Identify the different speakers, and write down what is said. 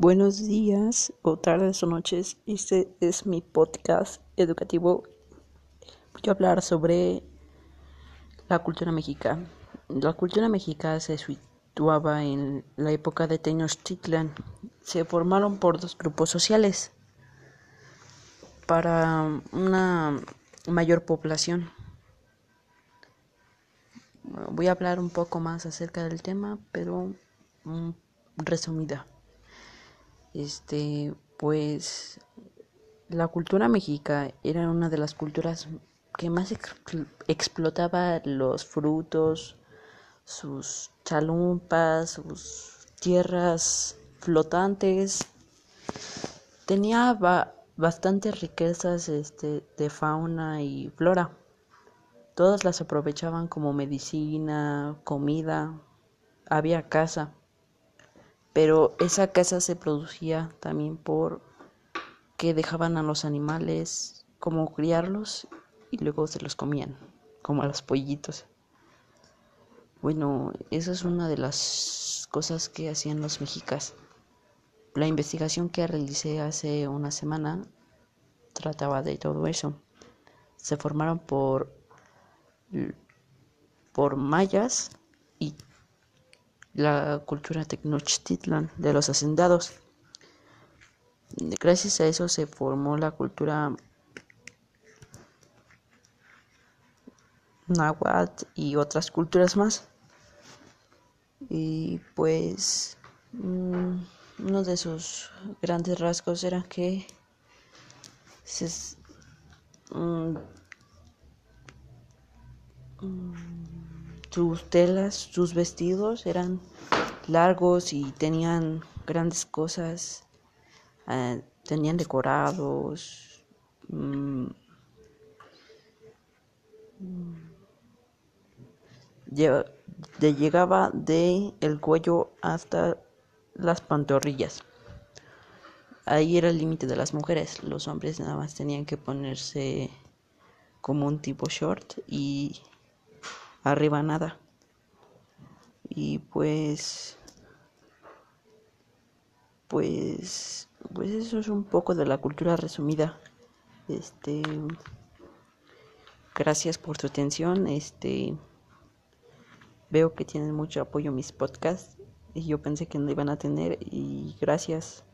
Speaker 1: Buenos días o tardes o noches. Este es mi podcast educativo. Voy a hablar sobre la cultura mexicana. La cultura mexicana se situaba en la época de Tenochtitlan. Se formaron por dos grupos sociales para una mayor población. Voy a hablar un poco más acerca del tema, pero mm, resumida. Este, pues la cultura mexica era una de las culturas que más explotaba los frutos, sus chalumpas, sus tierras flotantes. Tenía bastantes riquezas este, de fauna y flora. Todas las aprovechaban como medicina, comida, había casa pero esa casa se producía también por que dejaban a los animales como criarlos y luego se los comían, como a los pollitos. Bueno, esa es una de las cosas que hacían los mexicas. La investigación que realicé hace una semana trataba de todo eso. Se formaron por por mayas y la cultura Tenochtitlan de los hacendados. Gracias a eso se formó la cultura náhuatl y otras culturas más. Y pues mm, uno de sus grandes rasgos era que mm, mm, sus telas, sus vestidos eran largos y tenían grandes cosas, eh, tenían decorados. Mm, llegaba de el cuello hasta las pantorrillas. Ahí era el límite de las mujeres. Los hombres nada más tenían que ponerse como un tipo short y arriba nada. Y pues pues pues eso es un poco de la cultura resumida. Este gracias por tu atención. Este veo que tienen mucho apoyo mis podcasts y yo pensé que no iban a tener y gracias.